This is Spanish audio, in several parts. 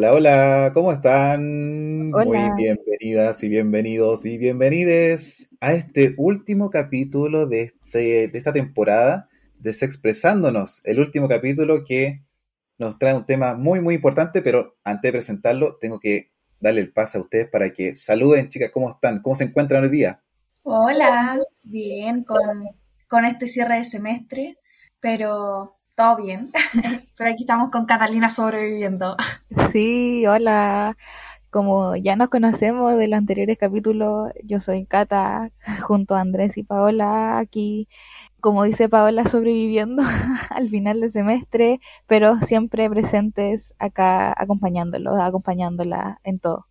Hola, hola, ¿cómo están? Muy bienvenidas y bienvenidos y bienvenides a este último capítulo de, este, de esta temporada de Sexpresándonos, el último capítulo que nos trae un tema muy, muy importante, pero antes de presentarlo, tengo que darle el paso a ustedes para que saluden, chicas, ¿cómo están? ¿Cómo se encuentran hoy día? Hola, bien, con, con este cierre de semestre, pero todo bien. Pero aquí estamos con Catalina sobreviviendo. Sí, hola. Como ya nos conocemos de los anteriores capítulos, yo soy Cata, junto a Andrés y Paola, aquí, como dice Paola, sobreviviendo al final del semestre, pero siempre presentes acá acompañándolos, acompañándola en todo.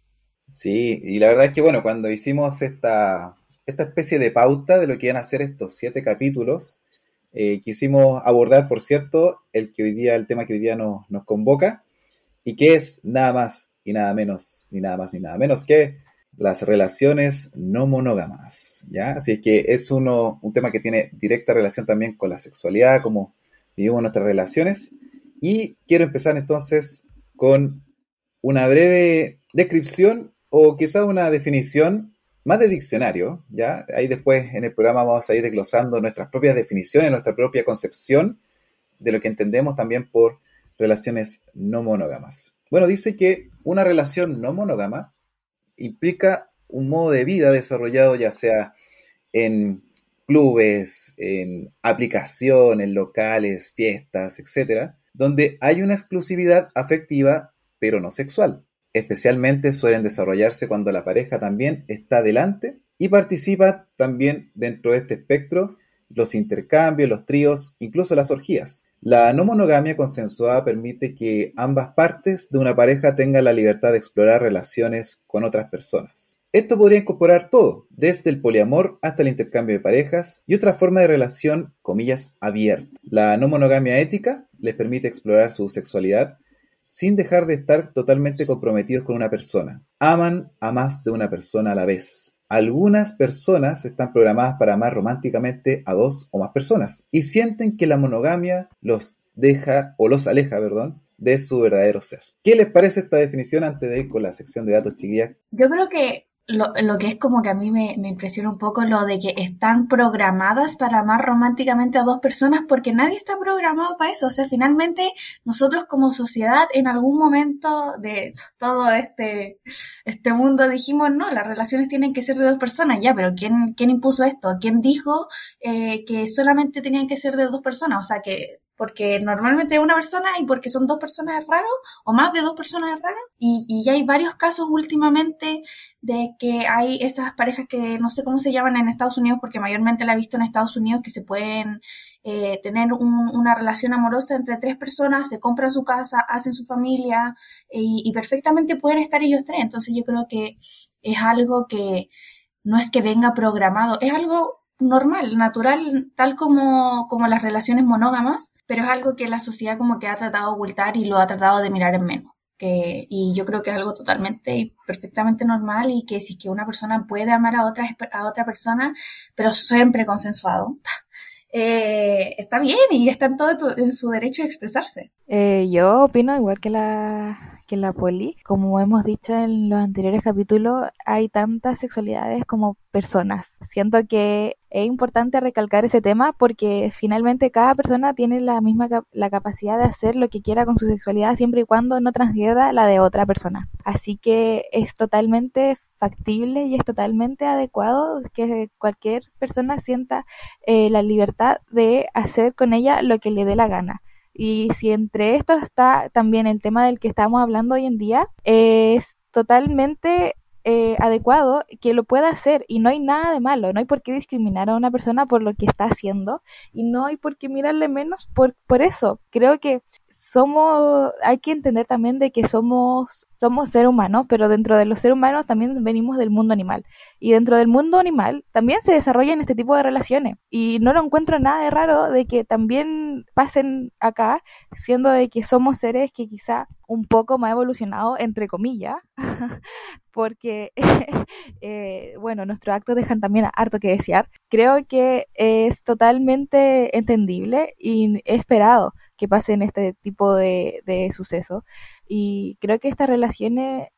Sí, y la verdad es que bueno, cuando hicimos esta, esta especie de pauta de lo que iban a ser estos siete capítulos, eh, quisimos abordar, por cierto, el que hoy día, el tema que hoy día nos, convoca, y que es nada más y nada menos, ni nada más ni nada menos que las relaciones no monógamas. ¿ya? Así es que es uno, un tema que tiene directa relación también con la sexualidad, cómo vivimos nuestras relaciones. Y quiero empezar entonces con una breve descripción o quizá una definición más de diccionario, ¿ya? Ahí después en el programa vamos a ir desglosando nuestras propias definiciones, nuestra propia concepción de lo que entendemos también por relaciones no monógamas. Bueno, dice que una relación no monógama implica un modo de vida desarrollado ya sea en clubes, en aplicaciones, locales, fiestas, etcétera, donde hay una exclusividad afectiva pero no sexual. Especialmente suelen desarrollarse cuando la pareja también está delante y participa también dentro de este espectro los intercambios, los tríos, incluso las orgías. La no monogamia consensuada permite que ambas partes de una pareja tengan la libertad de explorar relaciones con otras personas. Esto podría incorporar todo, desde el poliamor hasta el intercambio de parejas y otra forma de relación, comillas, abierta. La no monogamia ética les permite explorar su sexualidad sin dejar de estar totalmente comprometidos con una persona. Aman a más de una persona a la vez. Algunas personas están programadas para amar románticamente a dos o más personas y sienten que la monogamia los deja o los aleja, perdón, de su verdadero ser. ¿Qué les parece esta definición antes de ir con la sección de datos chiquillas? Yo creo que lo, lo, que es como que a mí me, me, impresiona un poco lo de que están programadas para amar románticamente a dos personas porque nadie está programado para eso. O sea, finalmente nosotros como sociedad en algún momento de todo este, este mundo dijimos, no, las relaciones tienen que ser de dos personas. Ya, pero ¿quién, quién impuso esto? ¿Quién dijo eh, que solamente tenían que ser de dos personas? O sea, que porque normalmente es una persona y porque son dos personas es raro, o más de dos personas raro. Y, y hay varios casos últimamente de que hay esas parejas que no sé cómo se llaman en Estados Unidos, porque mayormente la he visto en Estados Unidos, que se pueden eh, tener una relación amorosa entre tres personas, se compran su casa, hacen su familia y, y perfectamente pueden estar ellos tres. Entonces yo creo que es algo que no es que venga programado, es algo normal, natural, tal como, como las relaciones monógamas, pero es algo que la sociedad como que ha tratado de ocultar y lo ha tratado de mirar en menos. Que, y yo creo que es algo totalmente y perfectamente normal y que si es que una persona puede amar a otra, a otra persona, pero siempre consensuado, eh, está bien y está en todo en su derecho de expresarse. Eh, yo opino igual que la, que la poli. Como hemos dicho en los anteriores capítulos, hay tantas sexualidades como personas. Siento que es importante recalcar ese tema porque finalmente cada persona tiene la misma la capacidad de hacer lo que quiera con su sexualidad siempre y cuando no transgreda la de otra persona. Así que es totalmente factible y es totalmente adecuado que cualquier persona sienta eh, la libertad de hacer con ella lo que le dé la gana. Y si entre esto está también el tema del que estamos hablando hoy en día, es totalmente eh, adecuado que lo pueda hacer y no hay nada de malo, no hay por qué discriminar a una persona por lo que está haciendo y no hay por qué mirarle menos por, por eso. Creo que somos, hay que entender también de que somos, somos ser humanos, pero dentro de los seres humanos también venimos del mundo animal. Y dentro del mundo animal también se desarrollan este tipo de relaciones. Y no lo encuentro nada de raro de que también pasen acá, siendo de que somos seres que quizá un poco más evolucionados, entre comillas, porque, eh, bueno, nuestros actos dejan también harto que desear. Creo que es totalmente entendible y esperado que pasen este tipo de, sucesos. Y creo que estas relaciones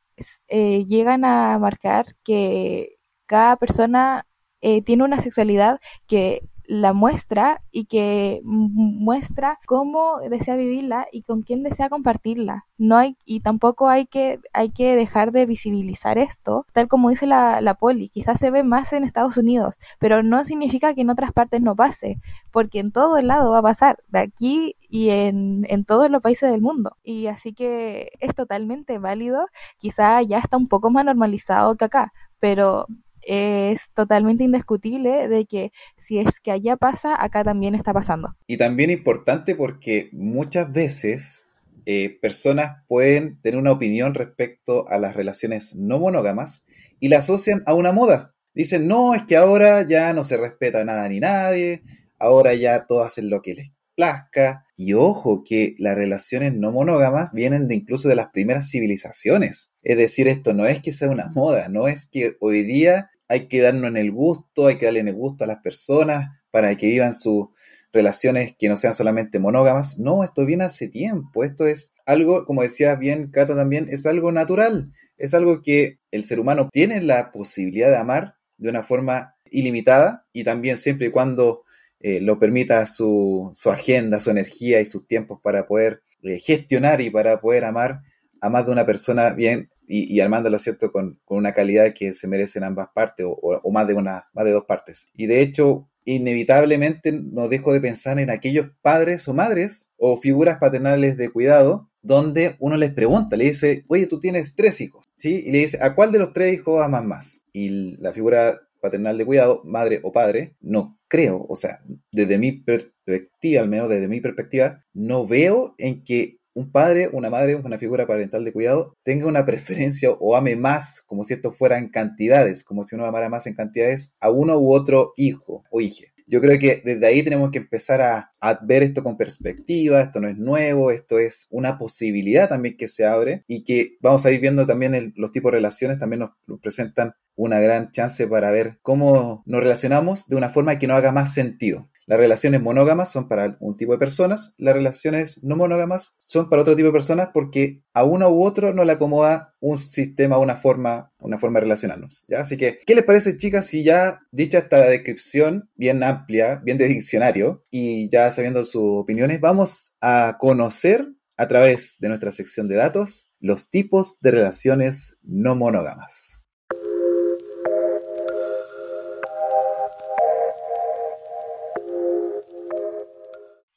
eh, llegan a marcar que cada persona eh, tiene una sexualidad que la muestra y que muestra cómo desea vivirla y con quién desea compartirla. No hay, y tampoco hay que, hay que dejar de visibilizar esto, tal como dice la, la poli. Quizás se ve más en Estados Unidos, pero no significa que en otras partes no pase, porque en todo el lado va a pasar, de aquí y en, en todos los países del mundo. Y así que es totalmente válido, quizá ya está un poco más normalizado que acá, pero es totalmente indiscutible de que si es que allá pasa, acá también está pasando. Y también importante porque muchas veces eh, personas pueden tener una opinión respecto a las relaciones no monógamas y la asocian a una moda. Dicen, no, es que ahora ya no se respeta nada ni nadie, ahora ya todos hacen lo que les plazca. Y ojo que las relaciones no monógamas vienen de incluso de las primeras civilizaciones. Es decir, esto no es que sea una moda, no es que hoy día hay que darnos en el gusto, hay que darle en el gusto a las personas para que vivan sus relaciones que no sean solamente monógamas. No, esto viene hace tiempo. Esto es algo, como decía bien Cata también, es algo natural. Es algo que el ser humano tiene la posibilidad de amar de una forma ilimitada y también siempre y cuando eh, lo permita su, agenda, su energía y sus tiempos para poder eh, gestionar y para poder amar a más de una persona bien y, y ¿cierto?, con, una calidad que se merecen ambas partes o, más, de una, más de dos partes. Y de hecho, inevitablemente no dejo de pensar en aquellos padres o madres o figuras paternales de cuidado donde uno les pregunta, le dice, oye, tú tienes tres hijos, ¿sí? Y le dice, ¿a cuál de los tres hijos amas más? Y la figura paternal de cuidado, madre o padre, no creo, o sea, desde mi perspectiva, al menos desde mi perspectiva, no veo en que un padre, una madre, una figura parental de cuidado, tenga una preferencia o ame más, como si esto fuera en cantidades, como si uno amara más en cantidades a uno u otro hijo o hija. Yo creo que desde ahí tenemos que empezar a, ver esto con perspectiva, esto no es nuevo, esto es una posibilidad también que se abre y que vamos a ir viendo también los tipos de relaciones, también nos presentan una gran chance para ver cómo nos relacionamos de una forma que no haga más sentido. Las relaciones monógamas son para un tipo de personas, las relaciones no monógamas son para otro tipo de personas porque a uno u otro no le acomoda un sistema, una forma, una forma de relacionarnos. ¿ya? Así que, ¿qué les parece, chicas, si ya dicha esta descripción bien amplia, bien de diccionario, y ya sabiendo sus opiniones, vamos a conocer a través de nuestra sección de datos los tipos de relaciones no monógamas.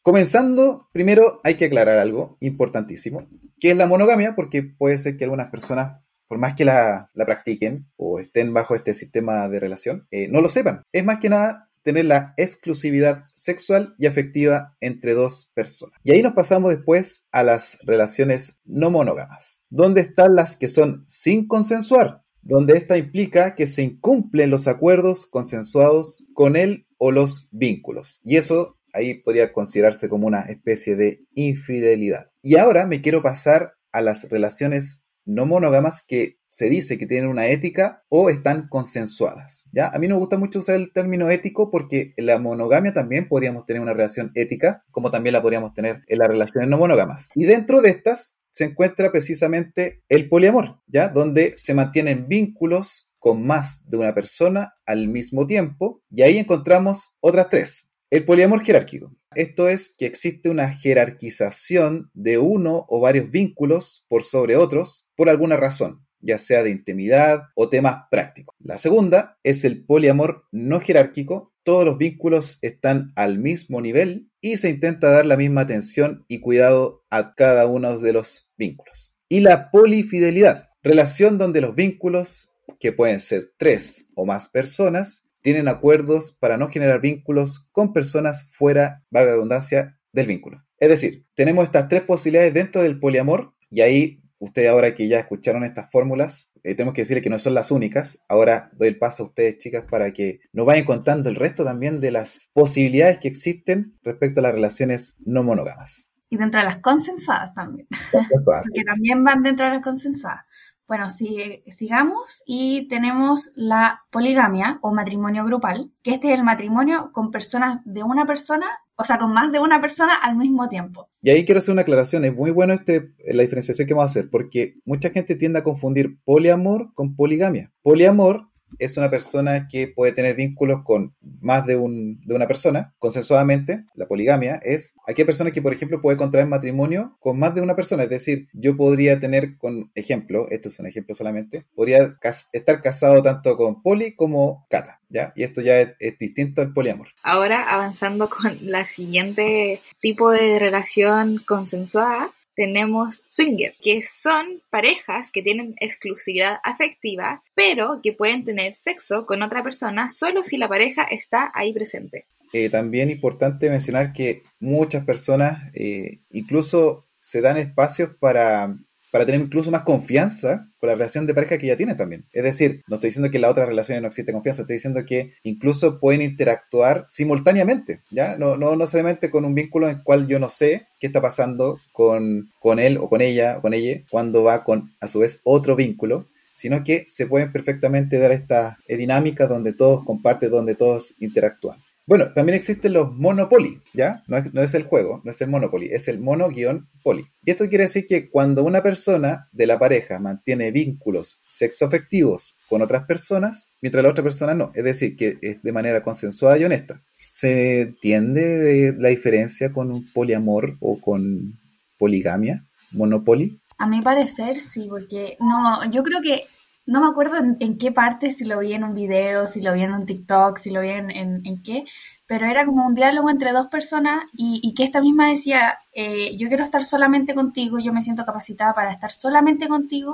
Comenzando, primero hay que aclarar algo importantísimo, que es la monogamia, porque puede ser que algunas personas, por más que la, practiquen o estén bajo este sistema de relación, eh, no lo sepan. Es más que nada tener la exclusividad sexual y afectiva entre dos personas. Y ahí nos pasamos después a las relaciones no monógamas, donde están las que son sin consensuar, donde esta implica que se incumplen los acuerdos consensuados con él o los vínculos. Y eso ahí podría considerarse como una especie de infidelidad. Y ahora me quiero pasar a las relaciones no monógamas que se dice que tienen una ética o están consensuadas. ¿ya? A mí no me gusta mucho usar el término ético porque en la monogamia también podríamos tener una relación ética, como también la podríamos tener en las relaciones no monógamas. Y dentro de estas se encuentra precisamente el poliamor, ¿ya? Donde se mantienen vínculos con más de una persona al mismo tiempo. Y ahí encontramos otras tres, el poliamor jerárquico. Esto es que existe una jerarquización de uno o varios vínculos por sobre otros por alguna razón, ya sea de intimidad o temas prácticos. La segunda es el poliamor no jerárquico. Todos los vínculos están al mismo nivel y se intenta dar la misma atención y cuidado a cada uno de los vínculos. Y la polifidelidad, relación donde los vínculos, que pueden ser tres o más personas, tienen acuerdos para no generar vínculos con personas fuera, valga la redundancia, del vínculo. Es decir, tenemos estas tres posibilidades dentro del poliamor y ahí ustedes ahora que ya escucharon estas fórmulas, eh, tenemos que decirle que no son las únicas. Ahora doy el paso a ustedes, chicas, para que nos vayan contando el resto también de las posibilidades que existen respecto a las relaciones no monógamas. Y dentro de las consensuadas también. que también van dentro de las consensuadas. Bueno, si, sigamos y tenemos la poligamia o matrimonio grupal, que este es el matrimonio con personas de una persona, o sea, con más de una persona al mismo tiempo. Y ahí quiero hacer una aclaración, es muy bueno este, la diferenciación que vamos a hacer, porque mucha gente tiende a confundir poliamor con poligamia. Poliamor es una persona que puede tener vínculos con más de, un, de una persona, consensuadamente. La poligamia es aquella persona que, por ejemplo, puede contraer matrimonio con más de una persona. Es decir, yo podría tener, con ejemplo, esto es un ejemplo solamente, podría estar casado tanto con Poli como Cata. ¿Ya? Y esto ya es, es, distinto al poliamor. Ahora, avanzando con la siguiente tipo de relación consensuada, tenemos swinger, que son parejas que tienen exclusividad afectiva, pero que pueden tener sexo con otra persona solo si la pareja está ahí presente. Eh, también importante mencionar que muchas personas eh, incluso se dan espacios para para tener incluso más confianza con la relación de pareja que ya tiene también. Es decir, no estoy diciendo que en la otra relación no existe confianza, estoy diciendo que incluso pueden interactuar simultáneamente, ¿ya? No, no, necesariamente con un vínculo en el cual yo no sé qué está pasando con, con él o con ella o con ella cuando va con, a su vez, otro vínculo, sino que se pueden perfectamente dar esta dinámica donde todos comparten, donde todos interactúan. Bueno, también existen los Monopoly, ¿ya? No es, el juego, no es el Monopoly, es el mono-poli. Y esto quiere decir que cuando una persona de la pareja mantiene vínculos sexoafectivos con otras personas, mientras la otra persona no, es decir, que es de manera consensuada y honesta. ¿Se entiende la diferencia con un poliamor o con poligamia, monopoly? A mi parecer sí, porque no, yo creo que no me acuerdo en, qué parte, si lo vi en un video, si lo vi en un TikTok, si lo vi en, en, qué, pero era como un diálogo entre dos personas y, que esta misma decía, eh, yo quiero estar solamente contigo, yo me siento capacitada para estar solamente contigo,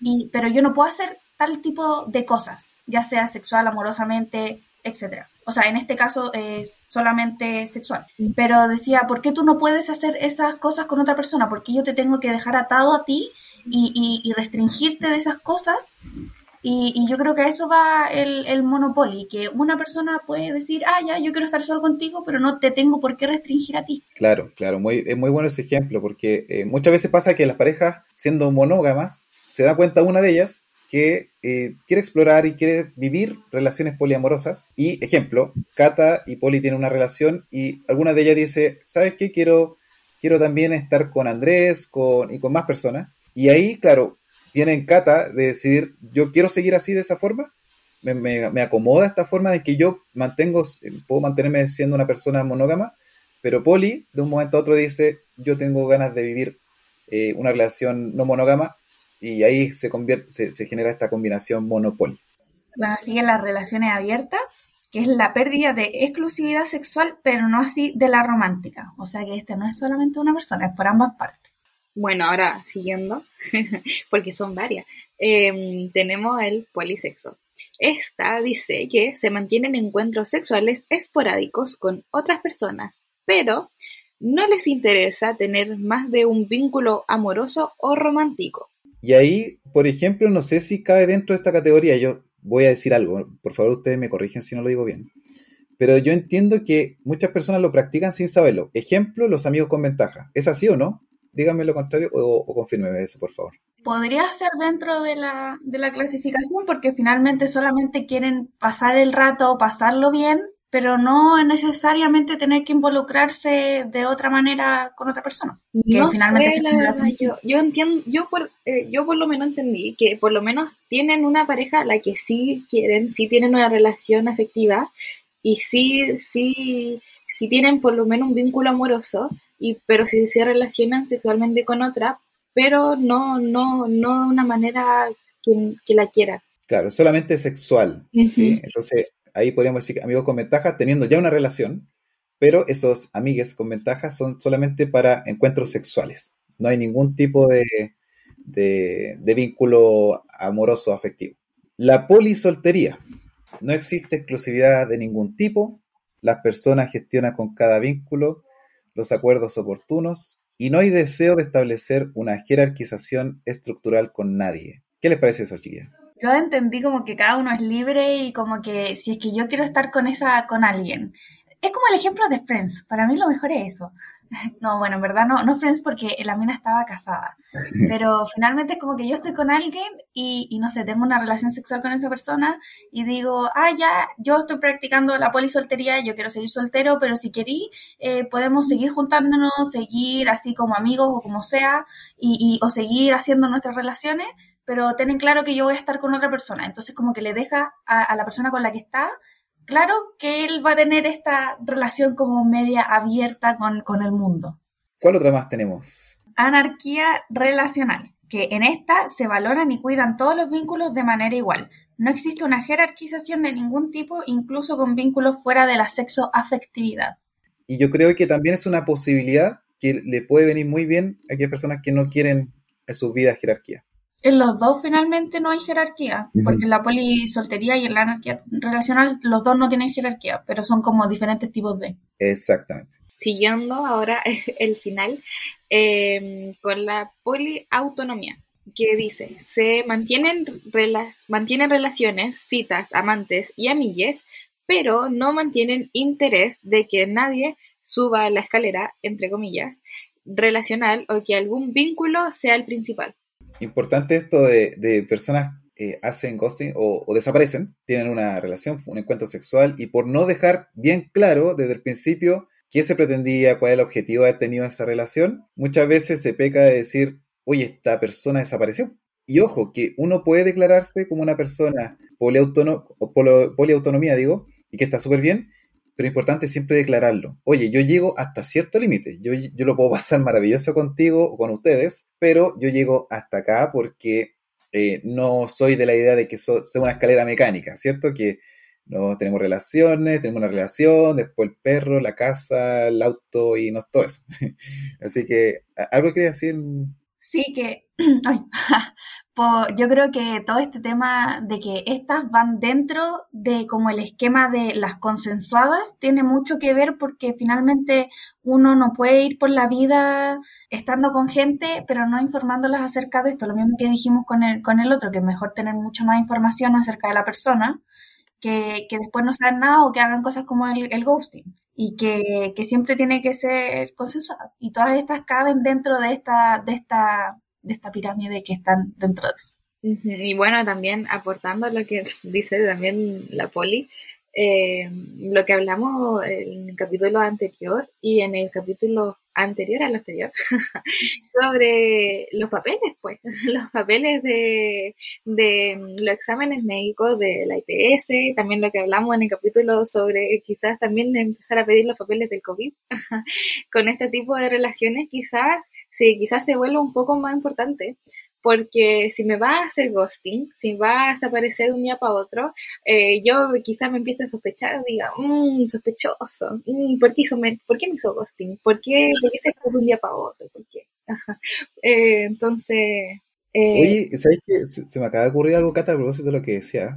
y, pero yo no puedo hacer tal tipo de cosas, ya sea sexual, amorosamente, etcétera. O sea, en este caso eh, solamente sexual. Pero decía, ¿por qué tú no puedes hacer esas cosas con otra persona? ¿Por qué yo te tengo que dejar atado a ti y, restringirte de esas cosas. Y, yo creo que a eso va el, el que una persona puede decir, ah, ya, yo quiero estar solo contigo, pero no te tengo por qué restringir a ti. Claro, claro, muy, es muy bueno ese ejemplo, porque eh, muchas veces pasa que las parejas, siendo monógamas, se da cuenta una de ellas que eh, quiere explorar y quiere vivir relaciones poliamorosas. Y, ejemplo, Kata y Poli tienen una relación y alguna de ellas dice, ¿sabes qué? Quiero, quiero también estar con Andrés con, y con más personas. Y ahí, claro, viene en Cata de decidir, yo quiero seguir así de esa forma, me, acomoda esta forma de que yo mantengo, puedo mantenerme siendo una persona monógama, pero Poli de un momento a otro dice, yo tengo ganas de vivir eh, una relación no monógama y ahí se, convierte, se, genera esta combinación monopoli. Bueno, siguen las relaciones abiertas, que es la pérdida de exclusividad sexual, pero no así de la romántica. O sea que este no es solamente una persona, es por ambas partes. Bueno, ahora siguiendo, porque son varias, em, tenemos el polisexo. Esta dice que se mantienen encuentros sexuales esporádicos con otras personas, pero no les interesa tener más de un vínculo amoroso o romántico. Y ahí, por ejemplo, no sé si cae dentro de esta categoría, yo voy a decir algo, por favor ustedes me corrigen si no lo digo bien, pero yo entiendo que muchas personas lo practican sin saberlo. Ejemplo, los amigos con ventaja. ¿Es así o no? Díganme lo contrario o, o confírmeme eso, por favor. Podría ser dentro de la, de la clasificación porque finalmente solamente quieren pasar el rato, pasarlo bien, pero no necesariamente tener que involucrarse de otra manera con otra persona. no finalmente sé, yo, yo, entiendo, yo por, eh, yo por lo menos entendí que por lo menos tienen una pareja a la que sí quieren, sí tienen una relación afectiva y sí, sí, sí tienen por lo menos un vínculo amoroso, y pero si se relacionan sexualmente con otra, pero no, no, no de una manera que, la quiera. Claro, solamente sexual. ¿sí? Entonces, ahí podríamos decir amigos con ventaja teniendo ya una relación, pero esos amigues con ventaja son solamente para encuentros sexuales. No hay ningún tipo de, de, de vínculo amoroso afectivo. La polisoltería. No existe exclusividad de ningún tipo. Las personas gestionan con cada vínculo los acuerdos oportunos y no hay deseo de establecer una jerarquización estructural con nadie. ¿Qué les parece eso, chiquilla? Yo entendí como que cada uno es libre y como que si es que yo quiero estar con esa con alguien es como el ejemplo de Friends. Para mí lo mejor es eso. No, bueno, en verdad no, no Friends porque la mina estaba casada. Pero finalmente es como que yo estoy con alguien y, y, no sé, tengo una relación sexual con esa persona y digo, ah, ya, yo estoy practicando la polisoltería, yo quiero seguir soltero, pero si querí, eh, podemos seguir juntándonos, seguir así como amigos o como sea, y, y, o seguir haciendo nuestras relaciones, pero ten claro que yo voy a estar con otra persona. Entonces como que le deja a, a la persona con la que está claro que él va a tener esta relación como media abierta con, con el mundo. ¿Cuál otra más tenemos? Anarquía relacional, que en esta se valoran y cuidan todos los vínculos de manera igual. No existe una jerarquización de ningún tipo, incluso con vínculos fuera de la sexo-afectividad. Y yo creo que también es una posibilidad que le puede venir muy bien a aquellas personas que no quieren en sus vidas jerarquía en los dos finalmente no hay jerarquía, porque en la polisoltería y en la anarquía relacional los dos no tienen jerarquía, pero son como diferentes tipos de. Exactamente. Siguiendo ahora el final em, con la poliautonomía, que dice, se mantienen, mantienen relaciones, citas, amantes y amigues, pero no mantienen interés de que nadie suba la escalera, entre comillas, relacional o que algún vínculo sea el principal importante esto de, personas eh, hacen ghosting o, desaparecen, tienen una relación, un encuentro sexual y por no dejar bien claro desde el principio qué se pretendía, cuál es el objetivo de haber tenido esa relación, muchas veces se peca de decir, oye, esta persona desapareció. Y ojo, que uno puede declararse como una persona poliautonomía, digo, y que está súper bien, pero es importante siempre declararlo. Oye, yo llego hasta cierto límite, yo, yo lo puedo pasar maravilloso contigo o con ustedes, pero yo llego hasta acá porque eh, no soy de la idea de que sea una escalera mecánica, ¿cierto? Que no tenemos relaciones, tenemos una relación, después el perro, la casa, el auto y no todo eso. Así que, ¿algo quería decir? Sí, que ay, yo creo que todo este tema de que estas van dentro de como el esquema de las consensuadas tiene mucho que ver porque finalmente uno no puede ir por la vida estando con gente pero no informándolas acerca de esto. Lo mismo que dijimos con el, con el otro, que es mejor tener mucha más información acerca de la persona que, que después no saben nada o que hagan cosas como el, el ghosting y que, que, siempre tiene que ser consensuado. Y todas estas caben dentro de esta, de esta de esta pirámide que están dentro de eso. Y bueno, también aportando lo que dice también la poli, eh, lo que hablamos en el capítulo anterior y en el capítulo anterior al anterior sobre los papeles, pues, los papeles de, de los exámenes médicos de la IPS, también lo que hablamos en el capítulo sobre quizás también empezar a pedir los papeles del COVID. Con este tipo de relaciones quizás sí, quizás se vuelva un poco más importante, porque si me va a hacer ghosting, si va a desaparecer de un día para otro, eh, yo quizás me empiece a sospechar, diga, mmm, sospechoso, mm, ¿por, qué me, ¿por qué me hizo ghosting? ¿Por qué, por qué se fue de un día para otro? ¿Por qué? Eh, entonces... Eh, Oye, ¿sabes qué? Se, me acaba de ocurrir algo, Cata, a propósito de lo que decía.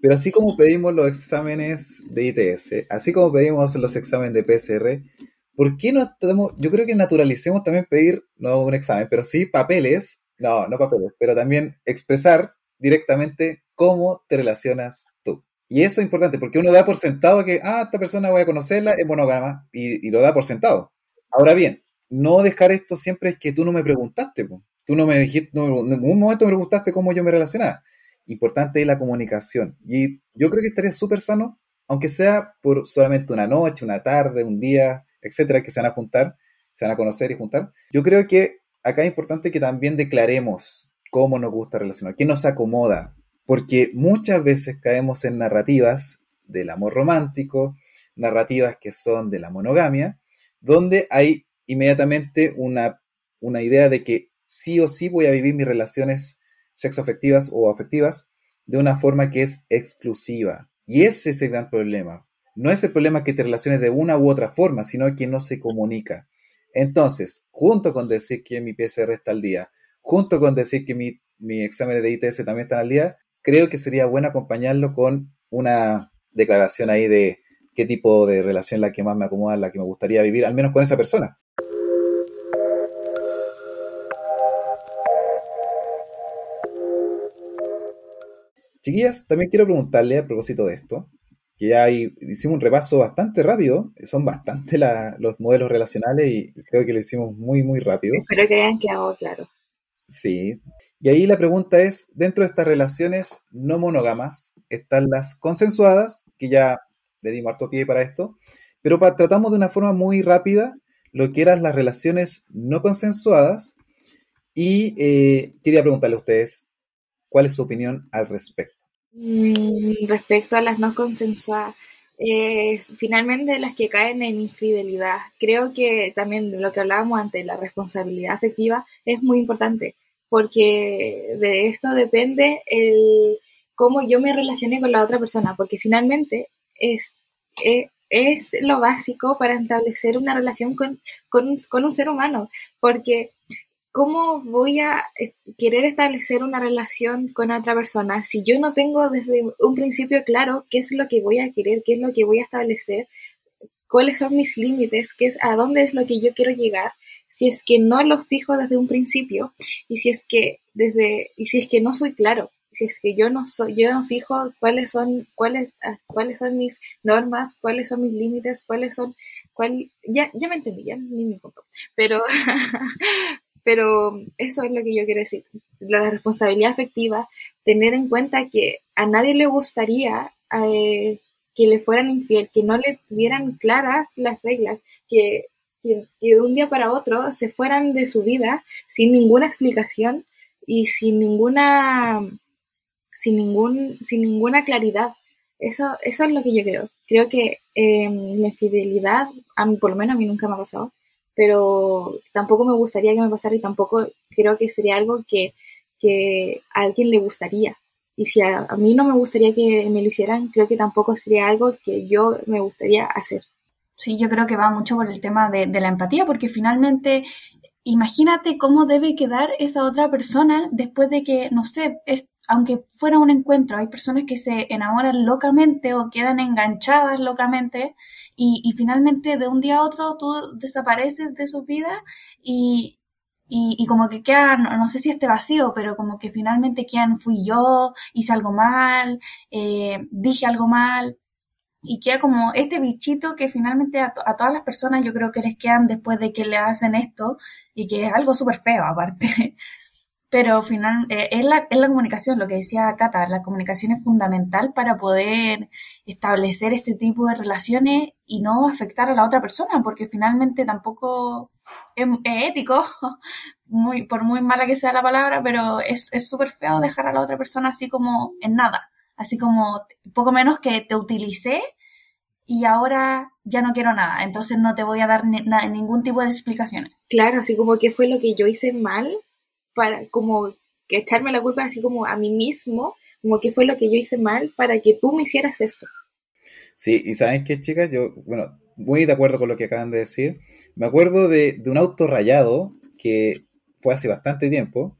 Pero así como pedimos los exámenes de ITS, así como pedimos los exámenes de PCR, ¿por qué no tenemos, yo creo que naturalicemos también pedir, no un examen, pero sí papeles, no, no papeles, pero también expresar directamente cómo te relacionas tú. Y eso es importante, porque uno da por sentado que, ah, esta persona voy a conocerla, es monógama, y, y lo da por sentado. Ahora bien, no dejar esto siempre es que tú no me preguntaste, tú no me dijiste, en ningún momento me preguntaste cómo yo me relacionaba. Importante es la comunicación. Y yo creo que estaría súper sano, aunque sea por solamente una noche, una tarde, un día, etcétera, que se van a juntar, se van a conocer y juntar. Yo creo que acá es importante que también declaremos cómo nos gusta relacionar, qué nos acomoda, porque muchas veces caemos en narrativas del amor romántico, narrativas que son de la monogamia, donde hay inmediatamente una, una idea de que sí o sí voy a vivir mis relaciones sexoafectivas o afectivas de una forma que es exclusiva. Y ese es el gran problema, no es el problema que te relaciones de una u otra forma, sino que no se comunica. Entonces, junto con decir que mi PCR está al día, junto con decir que mi, mi examen de ITS también está al día, creo que sería bueno acompañarlo con una declaración ahí de qué tipo de relación la que más me acomoda, la que me gustaría vivir, al menos con esa persona. Chiquillas, también quiero preguntarle a propósito de esto, que ya hicimos un repaso bastante rápido, son bastante los modelos relacionales y creo que lo hicimos muy, muy rápido. Espero que hayan quedado claro. Sí, y ahí la pregunta es, dentro de estas relaciones no monógamas están las consensuadas, que ya le dimos harto pie para esto, pero tratamos de una forma muy rápida lo que eran las relaciones no consensuadas y eh, quería preguntarle a ustedes cuál es su opinión al respecto. Mm, respecto a las no consensuadas, eh, finalmente las que caen en infidelidad, creo que también de lo que hablábamos antes, la responsabilidad afectiva es muy importante porque de esto depende el cómo yo me relacione con la otra persona, porque finalmente es, eh, es, lo básico para establecer una relación con, con, con, un ser humano, porque ¿cómo voy a querer establecer una relación con otra persona si yo no tengo desde un principio claro qué es lo que voy a querer, qué es lo que voy a establecer, cuáles son mis límites, qué es, a dónde es lo que yo quiero llegar? si es que no lo fijo desde un principio y si es que desde y si es que no soy claro si es que yo no soy yo no fijo cuáles son cuáles cuáles son mis normas cuáles son mis límites cuáles son cuál ya ya me entendí ya ni me punto pero pero eso es lo que yo quiero decir. La responsabilidad afectiva tener en cuenta que a nadie le gustaría eh, que le fueran infiel, que no le tuvieran claras las reglas, que que, de un día para otro se fueran de su vida sin ninguna explicación y sin ninguna sin ningún sin ninguna claridad. Eso eso es lo que yo creo. Creo que em, la infidelidad a mí por lo menos a mí nunca me ha pasado pero tampoco me gustaría que me pasara y tampoco creo que sería algo que, que a alguien le gustaría. Y si a mí no me gustaría que me lo hicieran creo que tampoco sería algo que yo me gustaría hacer. Sí, yo creo que va mucho por el tema de, la empatía, porque finalmente imagínate cómo debe quedar esa otra persona después de que, no sé, es, aunque fuera un encuentro, hay personas que se enamoran locamente o quedan enganchadas locamente y, y finalmente de un día a otro tú desapareces de su vida y, y, y, como que quedan, no, sé si este vacío, pero como que finalmente quedan, fui yo, hice algo mal, eh, dije algo mal, y queda como este bichito que finalmente a, todas las personas yo creo que les quedan después de que le hacen esto y que es algo súper feo aparte. Pero final, eh, es, la, es la comunicación, lo que decía Cata, la comunicación es fundamental para poder establecer este tipo de relaciones y no afectar a la otra persona, porque finalmente tampoco es, ético, muy, por muy mala que sea la palabra, pero es súper feo dejar a la otra persona así como en nada así como poco menos que te utilicé y ahora ya no quiero nada, entonces no te voy a dar ningún tipo de explicaciones. Claro, así como que fue lo que yo hice mal para como que echarme la culpa así como a mí mismo, como que fue lo que yo hice mal para que tú me hicieras esto. Sí, y saben qué, chicas, yo, bueno, muy de acuerdo con lo que acaban de decir. Me acuerdo de, de un auto rayado que fue hace bastante tiempo,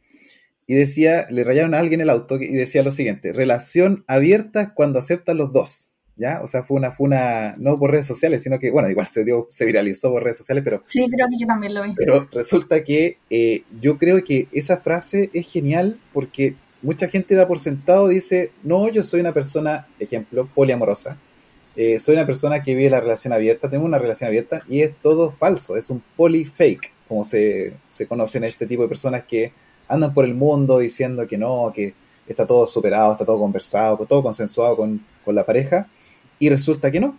y decía, le rayaron a alguien el auto y decía lo siguiente, relación abierta cuando aceptan los dos. ¿Ya? O sea, fue una, fue una, no por redes sociales, sino que, bueno, igual se dio, se viralizó por redes sociales, pero... Sí, creo que yo también lo vi. Pero resulta que eh, yo creo que esa frase es genial porque mucha gente da por sentado, dice, no, yo soy una persona, ejemplo, poliamorosa, eh, soy una persona que vive la relación abierta, tengo una relación abierta y es todo falso, es un polyfake, como se, se conocen este tipo de personas que andan por el mundo diciendo que no, que está todo superado, está todo conversado, todo consensuado con, la pareja, y resulta que no.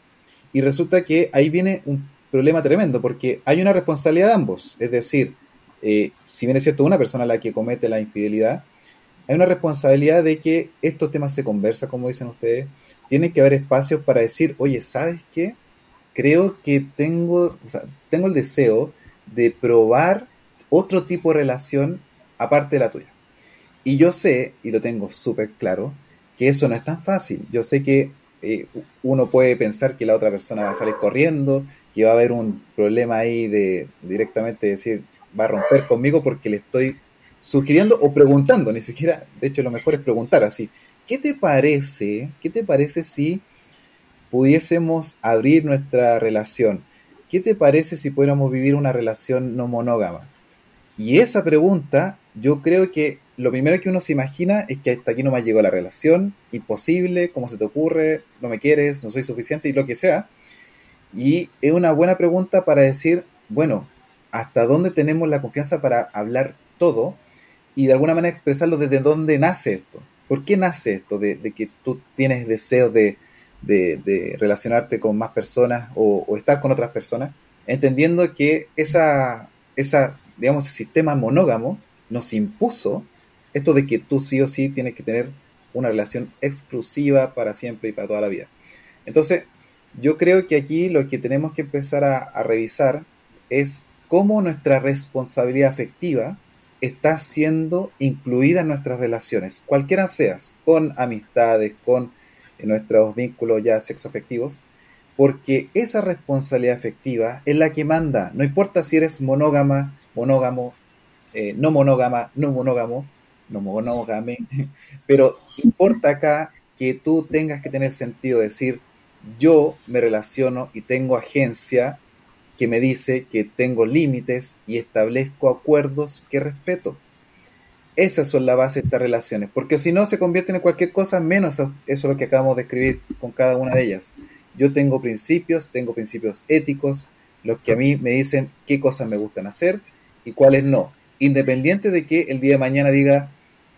Y resulta que ahí viene un problema tremendo, porque hay una responsabilidad de ambos. Es decir, eh, si bien es cierto una persona la que comete la infidelidad, hay una responsabilidad de que estos temas se conversan, como dicen ustedes. Tiene que haber espacios para decir, oye, ¿sabes qué? Creo que tengo, o sea, tengo el deseo de probar otro tipo de relación aparte de la tuya. Y yo sé, y lo tengo súper claro, que eso no es tan fácil. Yo sé que eh, uno puede pensar que la otra persona va a salir corriendo, que va a haber un problema ahí de directamente decir, va a romper conmigo porque le estoy sugiriendo o preguntando, ni siquiera, de hecho lo mejor es preguntar así, ¿qué te parece, qué te parece si pudiésemos abrir nuestra relación? ¿Qué te parece si pudiéramos vivir una relación no monógama? Y esa pregunta yo creo que lo primero que uno se imagina es que hasta aquí no me llegó la relación, imposible, ¿cómo se te ocurre? No me quieres, no soy suficiente y lo que sea. Y es una buena pregunta para decir, bueno, ¿hasta dónde tenemos la confianza para hablar todo y de alguna manera expresarlo desde dónde nace esto? ¿Por qué nace esto de, que tú tienes deseos de, relacionarte con más personas o, o, estar con otras personas? Entendiendo que esa, esa, digamos, ese sistema monógamo nos impuso esto de que tú sí o sí tienes que tener una relación exclusiva para siempre y para toda la vida. Entonces, yo creo que aquí lo que tenemos que empezar a, revisar es cómo nuestra responsabilidad afectiva está siendo incluida en nuestras relaciones, cualquiera seas, con amistades, con nuestros vínculos ya sexoafectivos, porque esa responsabilidad afectiva es la que manda, no importa si eres monógama, monógamo, eh, no monógama, no monógamo, no monógame, pero importa acá que tú tengas que tener sentido, decir, yo me relaciono y tengo agencia que me dice que tengo límites y establezco acuerdos que respeto. Esas son la base de estas relaciones, porque si no se convierten en cualquier cosa menos eso es lo que acabamos de escribir con cada una de ellas. Yo tengo principios, tengo principios éticos, los que a mí me dicen qué cosas me gustan hacer y cuáles no, independiente de que el día de mañana diga,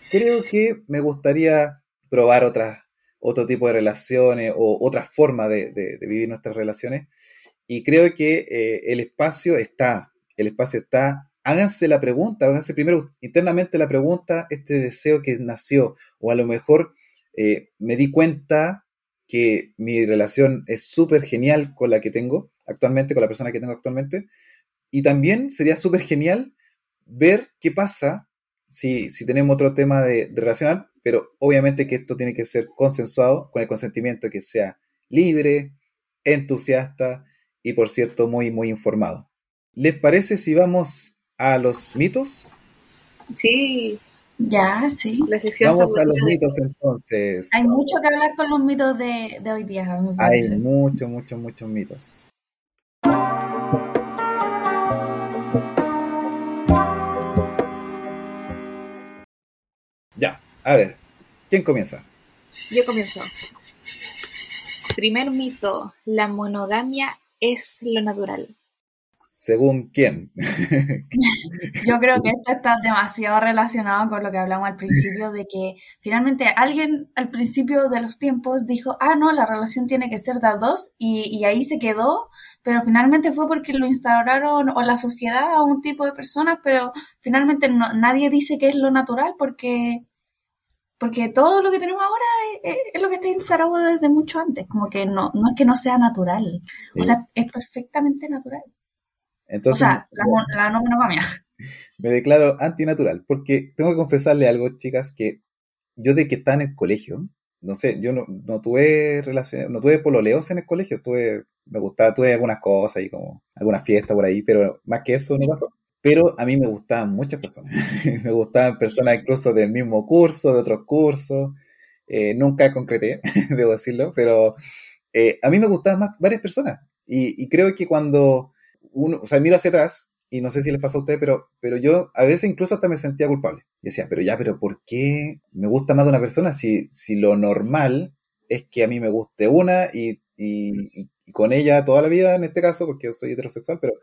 creo que me gustaría probar otras, otro tipo de relaciones o otra forma de, vivir nuestras relaciones. Y creo que eh, el espacio está, el espacio está. Háganse la pregunta, háganse primero internamente la pregunta, este deseo que nació, o a lo mejor eh, me di cuenta que mi relación es súper genial con la que tengo actualmente, con la persona que tengo actualmente, y también sería súper genial ver qué pasa si, si tenemos otro tema de, relacionar, pero obviamente que esto tiene que ser consensuado con el consentimiento que sea libre, entusiasta y, por cierto, muy, muy informado. ¿Les parece si vamos a los mitos? Sí, ya, sí. La sección vamos a los mitos entonces. Hay mucho que hablar con los mitos de, de hoy día. Hay muchos, muchos, muchos mitos. A ver, ¿quién comienza? Yo comienzo. Primer mito, la monogamia es lo natural. ¿Según quién? Yo creo que esto está demasiado relacionado con lo que hablamos al principio, de que finalmente alguien al principio de los tiempos dijo, ah, no, la relación tiene que ser de dos, y, ahí se quedó, pero finalmente fue porque lo instauraron o la sociedad a un tipo de personas, pero finalmente nadie dice que es lo natural porque porque todo lo que tenemos ahora es, lo que está instaurado desde mucho antes, como que no, no es que no sea natural, o sea, es perfectamente natural. Entonces, o sea, la, no monogamia. Me declaro antinatural, porque tengo que confesarle algo, chicas, que yo de que estaba en el colegio, no sé, yo no, no tuve relación, no tuve pololeos en el colegio, tuve, me gustaba, tuve algunas cosas y como alguna fiesta por ahí, pero más que eso no pasó. Pero a mí me gustaban muchas personas. me gustaban personas incluso del mismo curso, de otros cursos. Eh, nunca concreté, debo decirlo, pero eh, a mí me gustaban más varias personas. Y, creo que cuando uno, o sea, miro hacia atrás, y no sé si les pasa a ustedes, pero, pero yo a veces incluso hasta me sentía culpable. Y decía, pero ya, pero ¿por qué me gusta más de una persona si, si lo normal es que a mí me guste una y, y, con ella toda la vida en este caso, porque yo soy heterosexual, pero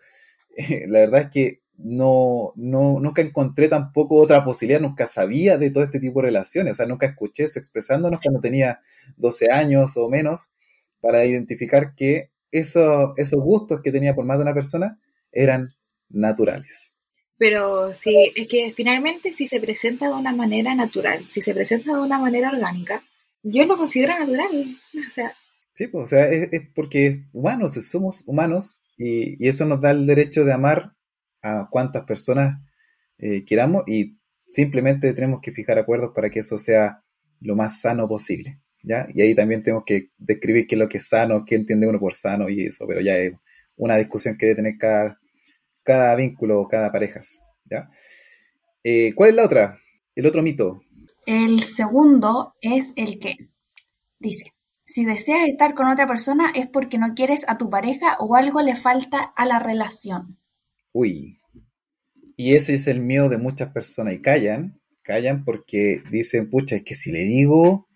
la verdad es que no, no, nunca encontré tampoco otra posibilidad, nunca sabía de todo este tipo de relaciones, o sea, nunca escuché expresándonos cuando tenía 12 años o menos para identificar que esos, esos gustos que tenía por más de una persona eran naturales. Pero sí, es que finalmente si se presenta de una manera natural, si se presenta de una manera orgánica, yo lo considero natural. O sea, sí, pues, o sea, es, porque es humanos, somos humanos y, y, eso nos da el derecho de amar a cuántas personas eh, queramos y simplemente tenemos que fijar acuerdos para que eso sea lo más sano posible. ¿ya? Y ahí también tenemos que describir qué es lo que es sano, qué entiende uno por sano y eso, pero ya es una discusión que debe tener cada, cada vínculo, cada pareja. ¿ya? Eh, ¿Cuál es la otra? El otro mito. El segundo es el que dice, si deseas estar con otra persona es porque no quieres a tu pareja o algo le falta a la relación. Uy. Y ese es el miedo de muchas personas. Y callan, callan porque dicen, pucha, es que si le digo,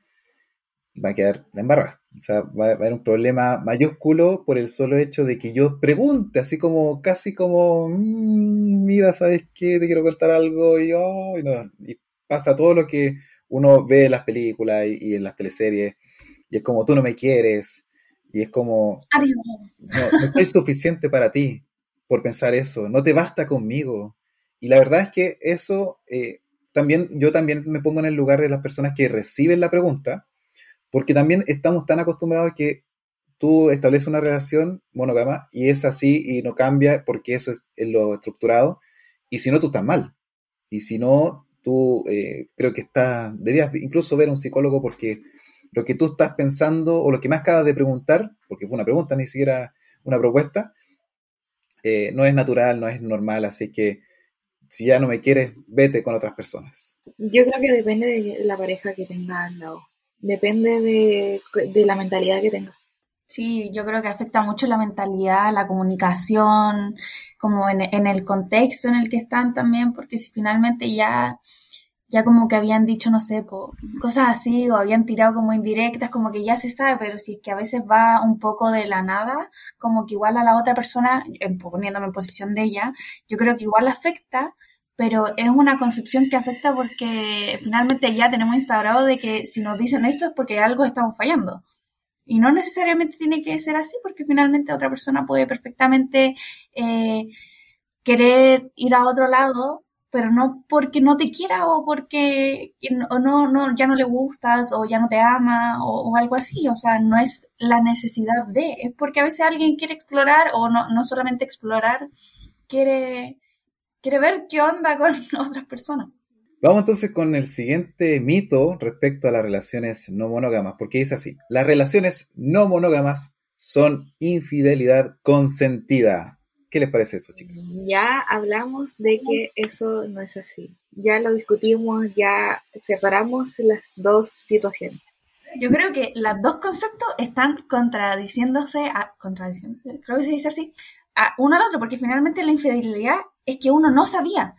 va a quedar la embarrada. O sea, va, a haber un problema mayúsculo por el solo hecho de que yo pregunte, así como, casi como, mm, mira, ¿sabes qué? Te quiero contar algo y, oh, y, pasa todo lo que uno ve en las películas y, en las teleseries, y es como, tú no me quieres, y es como, Adiós. No, no soy suficiente para ti por pensar eso, no te basta conmigo. Y la verdad es que eso, eh, también, yo también me pongo en el lugar de las personas que reciben la pregunta, porque también estamos tan acostumbrados que tú estableces una relación monógama y es así y no cambia porque eso es, lo estructurado, y si no, tú estás mal. Y si no, tú eh, creo que estás, deberías incluso ver a un psicólogo porque lo que tú estás pensando o lo que me acabas de preguntar, porque fue una pregunta, ni siquiera una propuesta, eh, no es natural, no es normal, así que si ya no me quieres, vete con otras personas. Yo creo que depende de la pareja que tenga al lado. Depende de, la mentalidad que tenga. Sí, yo creo que afecta mucho la mentalidad, la comunicación, como en, en, el contexto en el que están también, porque si finalmente ya, ya como que habían dicho, no sé, cosas así, o habían tirado como indirectas, como que ya se sabe, pero si es que a veces va un poco de la nada, como que igual a la otra persona, poniéndome en posición de ella, yo creo que igual afecta, pero es una concepción que afecta porque finalmente ya tenemos instaurado de que si nos dicen esto es porque algo estamos fallando. Y no necesariamente tiene que ser así porque finalmente otra persona puede perfectamente eh, querer ir a otro lado, pero no porque no te quiera o porque o no, no, ya no le gustas o ya no te ama o, algo así. O sea, no es la necesidad de, es porque a veces alguien quiere explorar o no, no solamente explorar, quiere quiere ver qué onda con otras personas. Vamos entonces con el siguiente mito respecto a las relaciones no monógamas, porque dice así, las relaciones no monógamas son infidelidad consentida. ¿Qué les parece eso, chicos? Ya hablamos de que eso no es así. Ya lo discutimos, ya separamos las dos situaciones. Yo creo que los dos conceptos están contradiciéndose, a, creo que se dice así, a uno al otro, porque finalmente la infidelidad es que uno no sabía.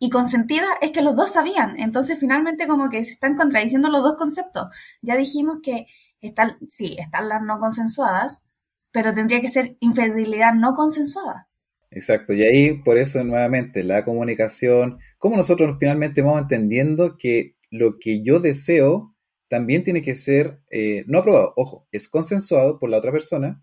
Y consentida es que los dos sabían. Entonces, finalmente, como que se están contradiciendo los dos conceptos. Ya dijimos que están, sí, están las no consensuadas, pero tendría que ser infidelidad no consensuada. Exacto, y ahí por eso nuevamente la comunicación, como nosotros finalmente vamos entendiendo que lo que yo deseo también tiene que ser eh, no aprobado, ojo, es consensuado por la otra persona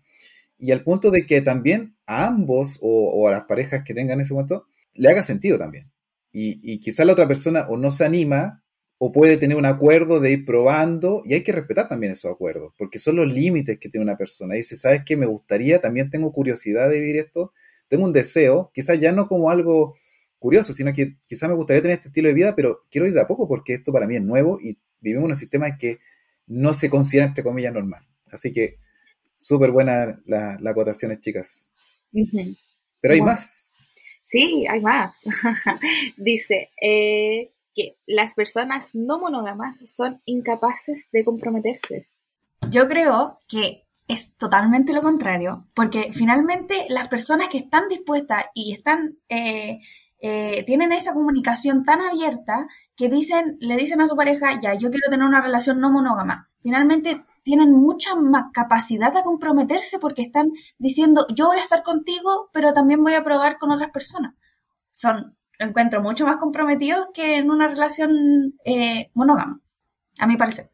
y al punto de que también a ambos o, a las parejas que tengan ese momento le haga sentido también. Y, y quizá la otra persona o no se anima o puede tener un acuerdo de ir probando y hay que respetar también esos acuerdos, porque son los límites que tiene una persona. Dice, ¿sabes qué? Me gustaría, también tengo curiosidad de vivir esto, tengo un deseo, quizás ya no como algo curioso, sino que quizás me gustaría tener este estilo de vida, pero quiero ir de a poco porque esto para mí es nuevo y vivimos en un sistema que no se considera, entre comillas, normal. Así que Súper buena las la acotaciones, chicas. Pero hay más. Sí, hay más. Dice eh, que las personas no monógamas son incapaces de comprometerse. Yo creo que es totalmente lo contrario, porque finalmente las personas que están dispuestas y están eh, eh, tienen esa comunicación tan abierta que dicen, le dicen a su pareja, ya, yo quiero tener una relación no monógama. Finalmente tienen mucha más capacidad de comprometerse porque están diciendo, yo voy a estar contigo, pero también voy a probar con otras personas. Son, encuentro mucho más comprometidos que en una relación eh, monógama, a mi parecer.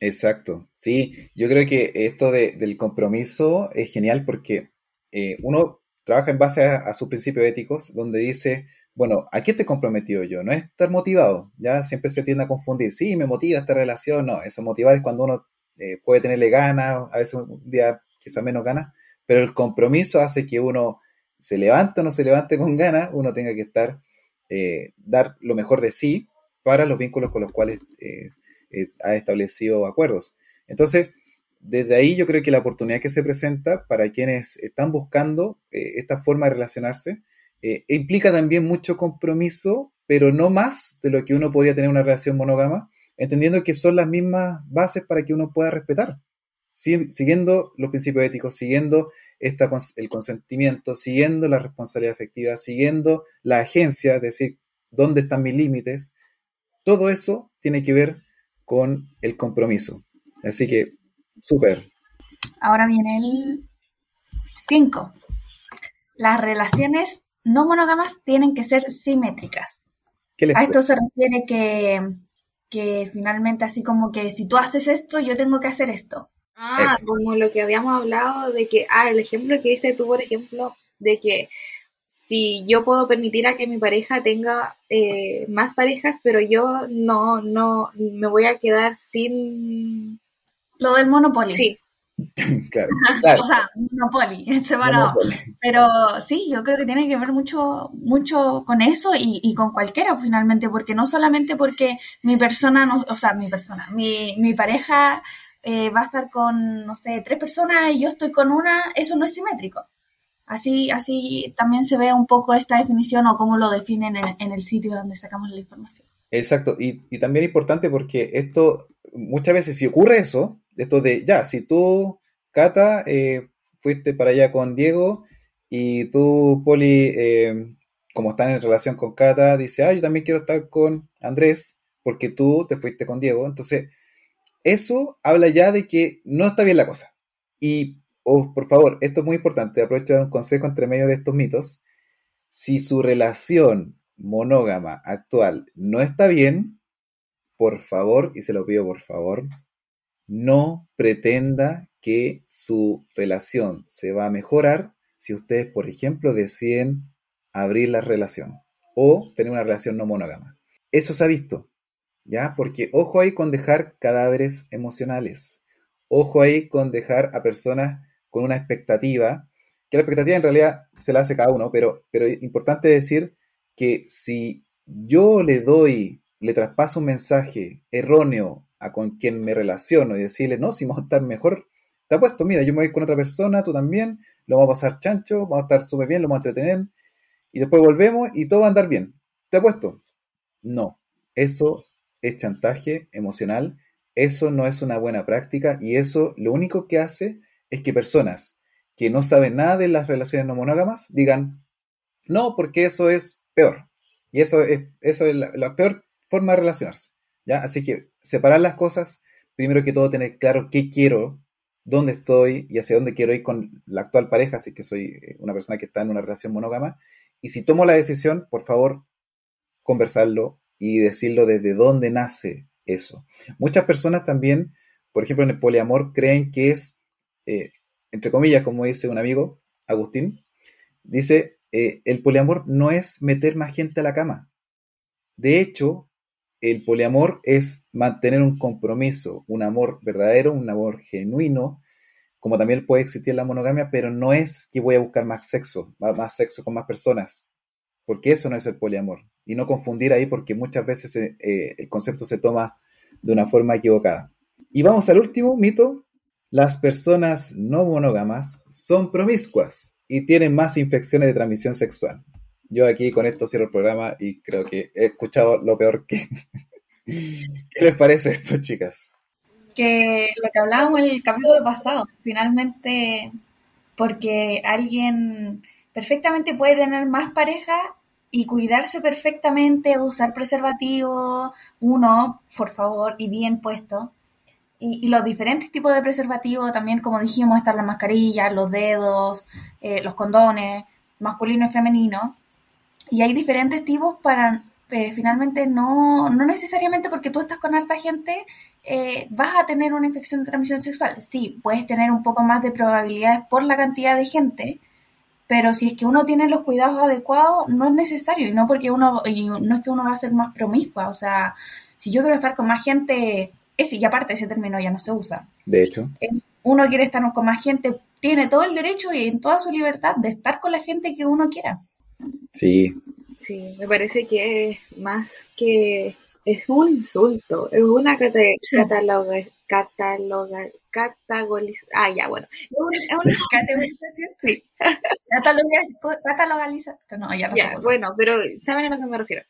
Exacto, sí, yo creo que esto del compromiso es genial porque eh, uno trabaja en base a, sus principios éticos, donde dice, bueno, ¿a qué estoy comprometido yo? No es estar motivado, ya siempre se tiende a confundir, sí, me motiva esta relación, no, eso motivar es cuando uno eh, puede tenerle ganas, a veces un día quizá menos ganas, pero el compromiso hace que uno se levante o no se levante con ganas, uno tenga que estar, eh, dar lo mejor de sí para los vínculos con los cuales eh, ha establecido acuerdos. Entonces, desde ahí yo creo que la oportunidad que se presenta para quienes están buscando esta forma de relacionarse, eh, implica también mucho compromiso, pero no más de lo que uno podría tener una relación monógama, entendiendo que son las mismas bases para que uno pueda respetar, siguiendo los principios éticos, siguiendo esta, el consentimiento, siguiendo la responsabilidad afectiva, siguiendo la agencia, es decir, dónde están mis límites, todo eso tiene que ver con el compromiso. Así que, súper. Ahora viene el 5. Las relaciones no monógamas tienen que ser simétricas. A esto se refiere que, que finalmente así como que si tú haces esto, yo tengo que hacer esto. Ah, como lo que habíamos hablado de que, ah, el ejemplo que diste tú, por ejemplo, de que si yo puedo permitir a que mi pareja tenga eh, más parejas, pero yo no, no, me voy a quedar sin... Lo del monopolio. Sí, claro, o sea, Monopoly, separado. Pero sí, yo creo que tiene que ver mucho, mucho con eso y, con cualquiera finalmente, porque no solamente porque mi persona, no, o sea, mi persona, mi, mi pareja eh, va a estar con, no sé, tres personas y yo estoy con una, eso no es simétrico. Así, así también se ve un poco esta definición o cómo lo definen en, en el sitio donde sacamos la información. Exacto, y, y también importante porque esto, muchas veces si ocurre eso, esto de, ya, si tú, Cata, eh, fuiste para allá con Diego y tú, Poli, eh, como están en relación con Cata, dice, ah, yo también quiero estar con Andrés porque tú te fuiste con Diego. Entonces, eso habla ya de que no está bien la cosa. Y, oh, por favor, esto es muy importante, aprovecho de un consejo entre medio de estos mitos. Si su relación monógama actual no está bien, por favor, y se lo pido por favor, no pretenda que su relación se va a mejorar si ustedes, por ejemplo, deciden abrir la relación o tener una relación no monógama. Eso se ha visto, ¿ya? Porque ojo ahí con dejar cadáveres emocionales. Ojo ahí con dejar a personas con una expectativa, que la expectativa en realidad se la hace cada uno, pero, pero es importante decir que si yo le doy, le traspaso un mensaje erróneo a con quien me relaciono y decirle, no, si vamos a estar mejor, te apuesto, mira, yo me voy con otra persona, tú también, lo vamos a pasar chancho, vamos a estar súper bien, lo vamos a entretener, y después volvemos y todo va a andar bien. ¿Te apuesto? No, eso es chantaje emocional, eso no es una buena práctica y eso lo único que hace es que personas que no saben nada de las relaciones no monógamas digan, no, porque eso es peor. Y eso es, eso es la peor forma de relacionarse. ¿ya? Así que separar las cosas, primero que todo tener claro qué quiero, dónde estoy y hacia dónde quiero ir con la actual pareja, así que soy eh, una persona que está en una relación monógama. Y si tomo la decisión, por favor, conversarlo y decirlo desde dónde nace eso. Muchas personas también, por ejemplo, en el poliamor, creen que es, eh, entre comillas, como dice un amigo, Agustín, dice, eh, el poliamor no es meter más gente a la cama. De hecho, el poliamor es mantener un compromiso, un amor verdadero, un amor genuino, como también puede existir la monogamia, pero no es que voy a buscar más sexo, más sexo con más personas, porque eso no es el poliamor. Y no confundir ahí porque muchas veces eh, eh, el concepto se toma de una forma equivocada. Y vamos al último mito. Las personas no monógamas son promiscuas y tienen más infecciones de transmisión sexual. Yo aquí con esto cierro el programa y creo que he escuchado lo peor que... ¿Qué les parece esto, chicas? Que lo que hablábamos en el capítulo pasado, finalmente, porque alguien perfectamente puede tener más pareja y cuidarse perfectamente, usar preservativo, uno, por favor, y bien puesto. Y, los diferentes tipos de preservativo, también como dijimos, están las mascarillas, los dedos, eh, los condones, masculino y femenino. Y hay diferentes tipos para, eh, finalmente, no, no necesariamente porque tú estás con harta gente, eh, vas a tener una infección de transmisión sexual. Sí, puedes tener un poco más de probabilidades por la cantidad de gente, pero si es que uno tiene los cuidados adecuados, no es necesario. Y no porque uno, y no es que uno va a ser más promiscua. O sea, si yo quiero estar con más gente, ese, y aparte ese término ya no se usa. De hecho. Eh, uno quiere estar con más gente, tiene todo el derecho y en toda su libertad de estar con la gente que uno quiera. Sí. Sí, me parece que es más que es un insulto, es una cate cataloga, cataloga, catagolización. Ah, ya, bueno. Es una, categorización. Sí. Catalogalización. No, ya no ya, Bueno, pero ¿saben a lo que me refiero?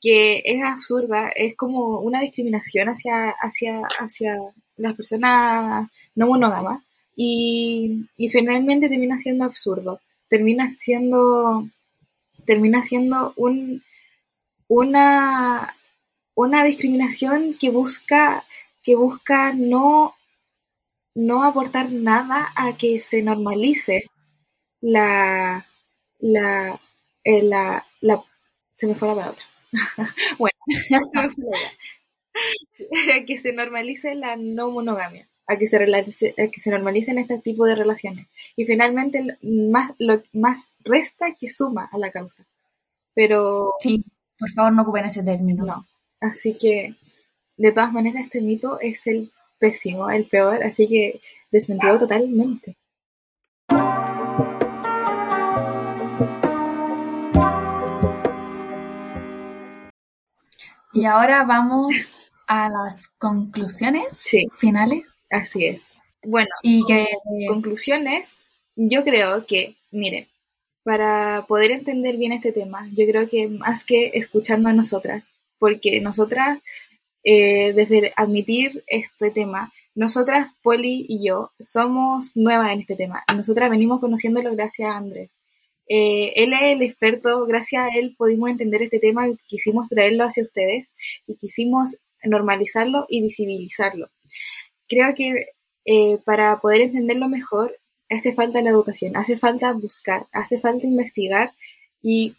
Que es absurda, es como una discriminación hacia, hacia, hacia las personas no monógamas y, y finalmente termina siendo absurdo. Termina siendo termina siendo un, una, una discriminación que busca, que busca no, no aportar nada a que se normalice la, la, eh, la, la, se me fue la palabra. bueno, que se normalice la no monogamia, a que se, a que se normalicen este tipo de relaciones. Y finalmente más, lo más resta que suma a la causa. Pero... Sí, por favor no ocupen ese término. No. Así que, de todas maneras, este mito es el pésimo, el peor, así que desmentido totalmente. Y ahora vamos a las conclusiones finales. Así es. Bueno, y que conclusiones, yo creo que, miren, para poder entender bien este tema, yo creo que más que escucharnos a nosotras, porque nosotras, eh, desde admitir este tema, nosotras, Poli y yo, somos nuevas en este tema. Nosotras venimos conociéndolo gracias a Andrés. Eh, él es el experto, gracias a él pudimos entender este tema y quisimos traerlo hacia ustedes y quisimos normalizarlo y visibilizarlo. Creo que eh, para poder entenderlo mejor hace falta la educación, hace falta buscar, hace falta investigar y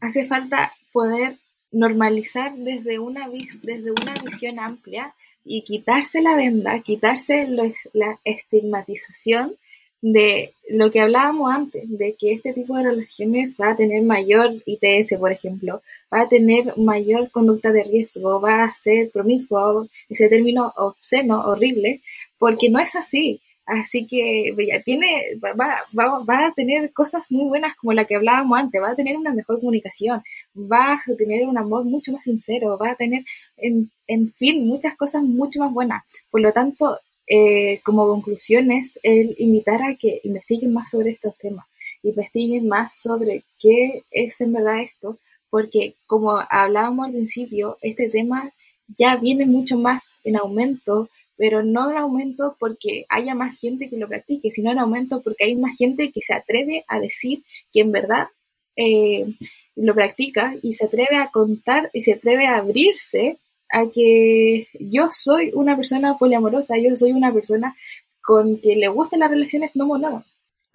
hace falta poder normalizar desde una, desde una visión amplia y quitarse la venda, quitarse la estigmatización de lo que hablábamos antes, de que este tipo de relaciones va a tener mayor ITS, por ejemplo, va a tener mayor conducta de riesgo, va a ser promiscuo, ese término obsceno, horrible, porque no es así. Así que ya tiene, va, va, va, a tener cosas muy buenas como la que hablábamos antes, va a tener una mejor comunicación, va a tener un amor mucho más sincero, va a tener, en, en fin, muchas cosas mucho más buenas. Por lo tanto, eh, como conclusiones, el invitar a que investiguen más sobre estos temas, investiguen más sobre qué es en verdad esto, porque como hablábamos al principio, este tema ya viene mucho más en aumento, pero no en aumento porque haya más gente que lo practique, sino en aumento porque hay más gente que se atreve a decir que en verdad eh, lo practica y se atreve a contar y se atreve a abrirse a que yo soy una persona poliamorosa, yo soy una persona con que le gustan las relaciones no monógamas.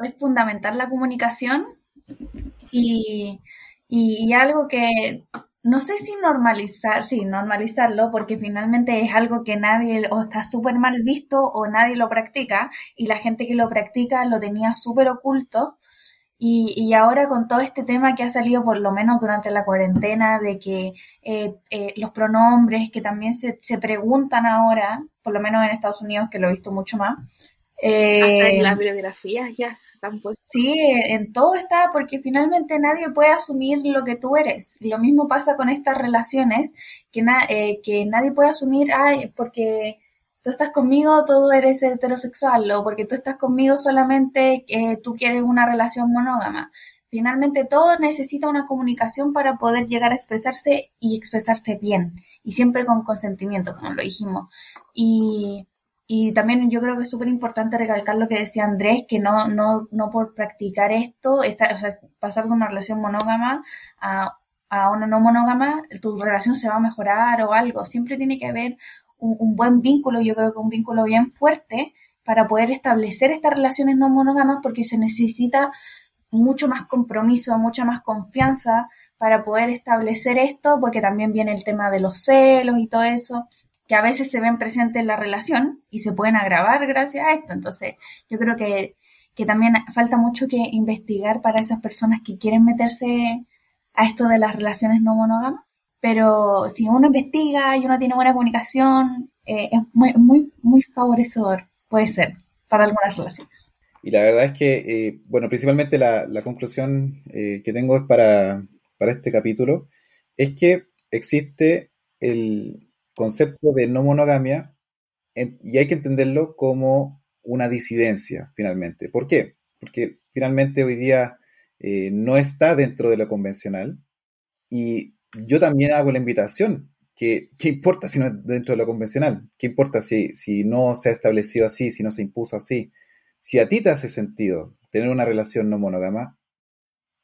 Es fundamental la comunicación y, y, algo que no sé si normalizar, sí, normalizarlo, porque finalmente es algo que nadie, o está súper mal visto o nadie lo practica, y la gente que lo practica lo tenía súper oculto, y, y, ahora con todo este tema que ha salido por lo menos durante la cuarentena, de que eh, eh, los pronombres que también se, se, preguntan ahora, por lo menos en Estados Unidos, que lo he visto mucho más. Eh, en las bibliografías ya Sí, en todo está, porque finalmente nadie puede asumir lo que tú eres. Lo mismo pasa con estas relaciones, que, na eh, que nadie puede asumir, ay, porque tú estás conmigo, tú eres heterosexual, o porque tú estás conmigo solamente eh, tú quieres una relación monógama. Finalmente todo necesita una comunicación para poder llegar a expresarse y expresarse bien, y siempre con consentimiento, como lo dijimos. Y, y también yo creo que es súper importante recalcar lo que decía Andrés, que no, no, no por practicar esto, esta, o sea, pasar de una relación monógama a, a una no monógama, tu relación se va a mejorar o algo. Siempre tiene que haber un, buen vínculo, yo creo que un vínculo bien fuerte para poder establecer estas relaciones no monógamas porque se necesita mucho más compromiso, mucha más confianza para poder establecer esto, porque también viene el tema de los celos y todo eso, que a veces se ven presentes en la relación y se pueden agravar gracias a esto. Entonces, yo creo que, que también falta mucho que investigar para esas personas que quieren meterse a esto de las relaciones no monógamas pero si uno investiga y uno tiene buena comunicación, eh, es muy, muy, muy favorecedor, puede ser, para algunas relaciones. Y la verdad es que, eh, bueno, principalmente la, conclusión eh, que tengo es para, para este capítulo, es que existe el concepto de no monogamia y hay que entenderlo como una disidencia, finalmente. ¿Por qué? Porque finalmente hoy día no está dentro de lo convencional y yo también hago la invitación. ¿Qué, ¿Qué, importa si no es dentro de lo convencional? ¿Qué importa si, si no se ha establecido así, si no se impuso así? Si a ti te hace sentido tener una relación no monógama,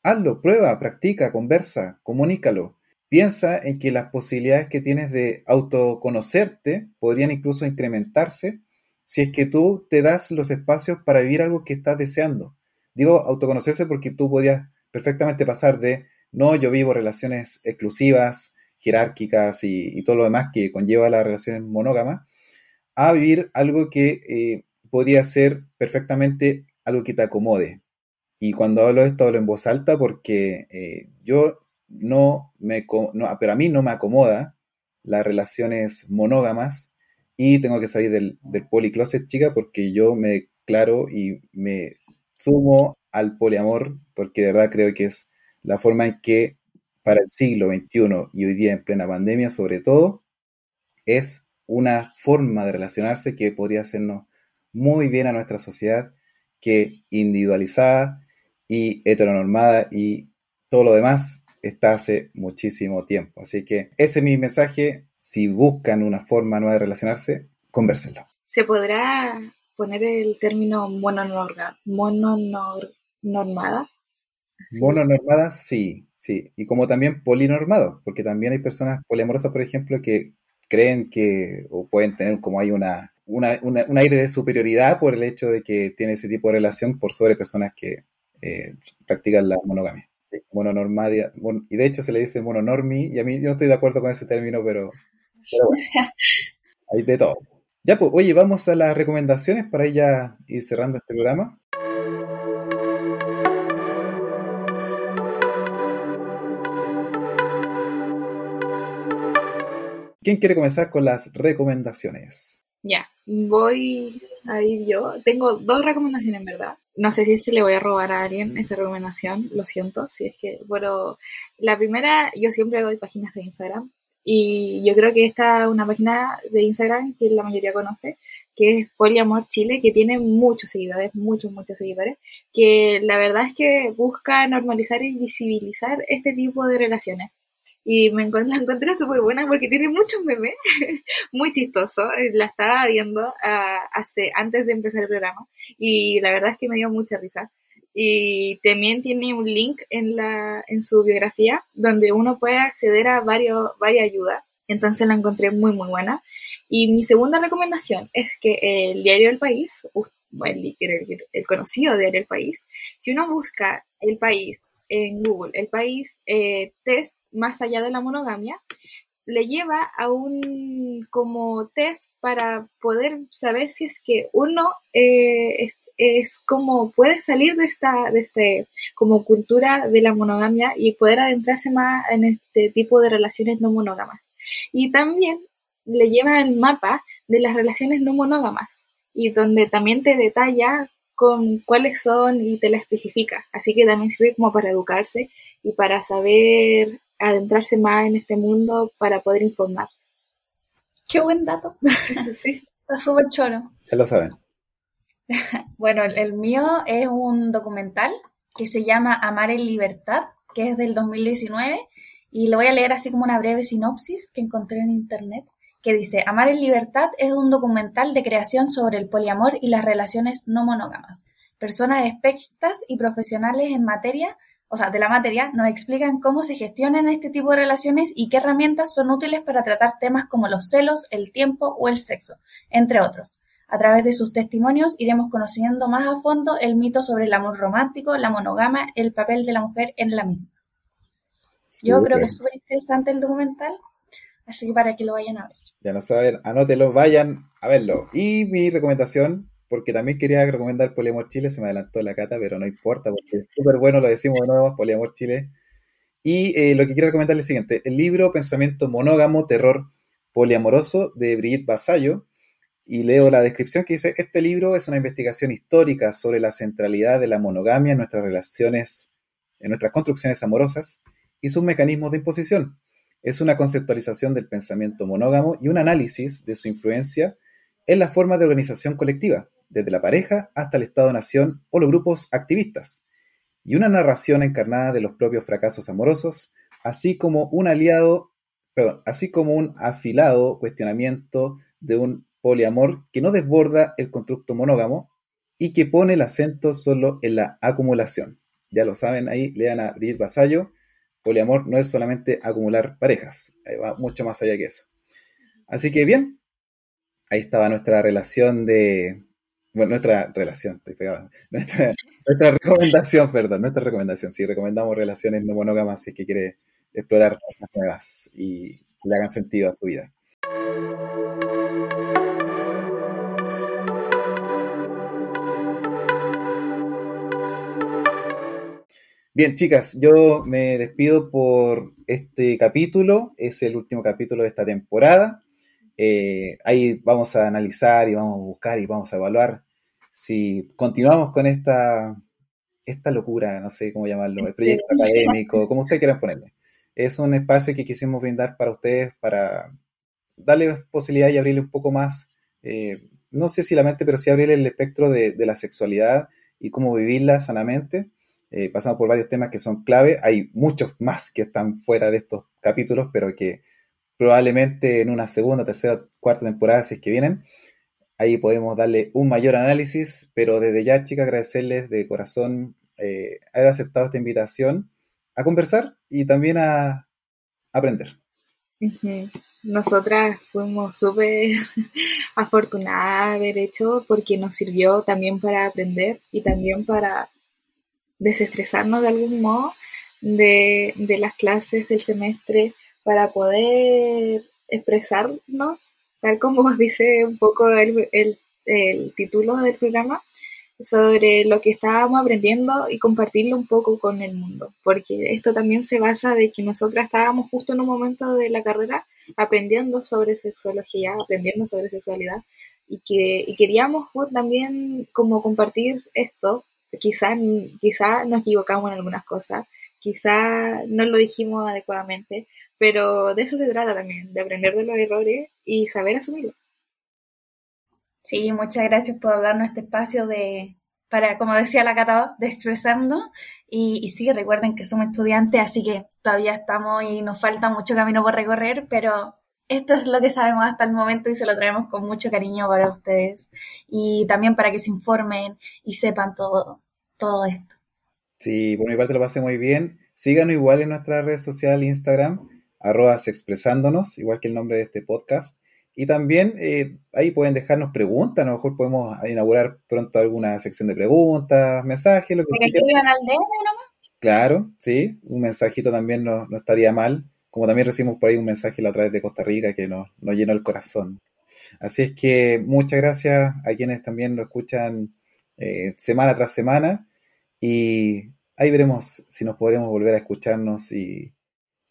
hazlo, prueba, practica, conversa, comunícalo. Piensa en que las posibilidades que tienes de autoconocerte podrían incluso incrementarse si es que tú te das los espacios para vivir algo que estás deseando. Digo autoconocerse porque tú podías perfectamente pasar de, no, yo vivo relaciones exclusivas, jerárquicas y, todo lo demás que conlleva las relaciones monógamas, a vivir algo que eh, podría ser perfectamente algo que te acomode. Y cuando hablo de esto hablo en voz alta porque eh, yo no me, no, pero a mí no me acomoda las relaciones monógamas y tengo que salir del, del policloset, chica, porque yo me declaro y me sumo al poliamor porque de verdad creo que es la forma en que para el siglo XXI y hoy día en plena pandemia sobre todo, es una forma de relacionarse que podría hacernos muy bien a nuestra sociedad, que individualizada y heteronormada y todo lo demás está hace muchísimo tiempo. Así que ese es mi mensaje. Si buscan una forma nueva de relacionarse, convérsenlo. ¿Se podrá poner el término mononormada? Mononormada, mononormada sí, sí. Y como también polinormado, porque también hay personas poliamorosas, por ejemplo, que creen que, o pueden tener como hay una, una, un aire de superioridad por el hecho de que tiene ese tipo de relación por sobre personas que eh, practican la monogamia. Sí, mononormadia, y de hecho se le dice mononormi, y a mí yo no estoy de acuerdo con ese término, pero, pero bueno, hay de todo. Ya, pues, oye, vamos a las recomendaciones para ya ir cerrando este programa. ¿Quién quiere comenzar con las recomendaciones? Ya, voy a ir yo. Tengo dos recomendaciones, en verdad. No sé si es que le voy a robar a alguien esta recomendación, lo siento, si es que, bueno, la primera, yo siempre doy páginas de Instagram y yo creo que esta es una página de Instagram que la mayoría conoce, que es Poliamor Chile, que tiene muchos seguidores, muchos, muchos seguidores, que la verdad es que busca normalizar y visibilizar este tipo de relaciones y me encontré, la encontré súper buena porque tiene muchos memes, muy chistoso. La estaba viendo ah, hace, antes de empezar el programa y la verdad es que me dio mucha risa. Y también tiene un link en, la, en su biografía donde uno puede acceder a varios, varias ayudas. Entonces la encontré muy, muy buena. Y mi segunda recomendación es que el diario El País, el, el, el conocido diario El País, si uno busca El País en Google, El País eh, test más allá de la monogamia, le lleva a un como test para poder saber si es que uno eh, es, como puede salir de esta de este como cultura de la monogamia y poder adentrarse más en este tipo de relaciones no monógamas. Y también le lleva el mapa de las relaciones no monógamas y donde también te detalla con cuáles son y te la especifica. Así que también sirve como para educarse y para saber adentrarse más en este mundo para poder informarse. Qué buen dato. sí. Está súper choro. Ya lo saben. bueno, el, mío es un documental que se llama Amar en Libertad, que es del 2019, y lo voy a leer así como una breve sinopsis que encontré en internet, que dice, Amar en Libertad es un documental de creación sobre el poliamor y las relaciones no monógamas. Personas expertas y profesionales en materia o sea, de la materia, nos explican cómo se gestionan este tipo de relaciones y qué herramientas son útiles para tratar temas como los celos, el tiempo o el sexo, entre otros. A través de sus testimonios iremos conociendo más a fondo el mito sobre el amor romántico, la monogama, el papel de la mujer en la misma. Yo creo que es súper interesante el documental, así que para que lo vayan a ver. Ya no saben, anótelo, vayan a verlo. Y mi recomendación porque también quería recomendar Poliamor Chile, se me adelantó la cata, pero no importa, porque es súper bueno, lo decimos de nuevo, Poliamor Chile. Y eh, lo que quiero recomendar es el siguiente, el libro Pensamiento Monógamo, Terror Poliamoroso de Brigitte Basayo, y leo la descripción que dice, este libro es una investigación histórica sobre la centralidad de la monogamia en nuestras relaciones, en nuestras construcciones amorosas y sus mecanismos de imposición. Es una conceptualización del pensamiento monógamo y un análisis de su influencia en la forma de organización colectiva, desde la pareja hasta el Estado-Nación o los grupos activistas, y una narración encarnada de los propios fracasos amorosos, así como un aliado, perdón, así como un afilado cuestionamiento de un poliamor que no desborda el constructo monógamo y que pone el acento solo en la acumulación. Ya lo saben ahí, lean a Brigitte Basayo, poliamor no es solamente acumular parejas, va mucho más allá que eso. Así que bien, ahí estaba nuestra relación de, bueno, nuestra relación, estoy pegado, nuestra, nuestra recomendación, perdón, nuestra recomendación, si recomendamos relaciones no monógamas si es que quiere explorar cosas nuevas y le hagan sentido a su vida. Bien, chicas, yo me despido por este capítulo. Es el último capítulo de esta temporada. Eh, ahí vamos a analizar y vamos a buscar y vamos a evaluar si continuamos con esta, esta locura, no sé cómo llamarlo, el proyecto académico, como ustedes quieran ponerle. Es un espacio que quisimos brindar para ustedes para darle posibilidad y abrirle un poco más, eh, no sé si la mente, pero sí abrirle el espectro de, de la sexualidad y cómo vivirla sanamente eh, pasamos por varios temas que son clave. Hay muchos más que están fuera de estos capítulos, pero que probablemente en una segunda, tercera, cuarta temporada, si es que vienen, ahí podemos darle un mayor análisis. Pero desde ya, chicas, agradecerles de corazón eh, haber aceptado esta invitación a conversar y también a aprender. Nosotras fuimos súper afortunadas de haber hecho porque nos sirvió también para aprender y también para desestresarnos de algún modo de, las clases del semestre para poder expresarnos, tal como dice un poco el, el, título del programa, sobre lo que estábamos aprendiendo y compartirlo un poco con el mundo, porque esto también se basa de que nosotras estábamos justo en un momento de la carrera aprendiendo sobre sexología, aprendiendo sobre sexualidad y que y queríamos también como compartir esto. Quizá, quizá nos equivocamos en algunas cosas, quizá no lo dijimos adecuadamente, pero de eso se trata también, de aprender de los errores y saber asumirlos. Sí, muchas gracias por darnos este espacio de, para, como decía la Cata, de expresando. Y, y sí, recuerden que somos estudiantes, así que todavía estamos y nos falta mucho camino por recorrer, pero esto es lo que sabemos hasta el momento y se lo traemos con mucho cariño para ustedes y también para que se informen y sepan todo, todo esto. Sí, por mi parte lo pasé muy bien. Síganos igual en nuestra red social Instagram, arroba expresándonos, igual que el nombre de este podcast. Y también eh, ahí pueden dejarnos preguntas, a lo mejor podemos inaugurar pronto alguna sección de preguntas, mensajes, lo que quieran. al Claro, sí, un mensajito también no, no estaría mal como también recibimos por ahí un mensaje la otra vez de Costa Rica que nos, llenó el corazón. Así es que muchas gracias a quienes también lo escuchan eh, semana tras semana y ahí veremos si nos podremos volver a escucharnos y,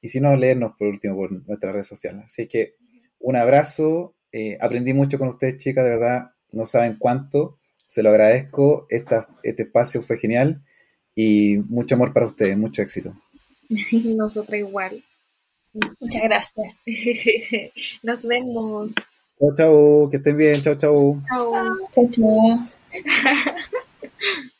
si no, leernos por último por nuestras redes sociales. Así que un abrazo, eh, aprendí mucho con ustedes chicas, de verdad, no saben cuánto, se lo agradezco, Esta, este espacio fue genial y mucho amor para ustedes, mucho éxito. Nosotros igual. Muchas gracias. Nos vemos. Chao, chao, que estén bien. Chao, chao. Chao, chao.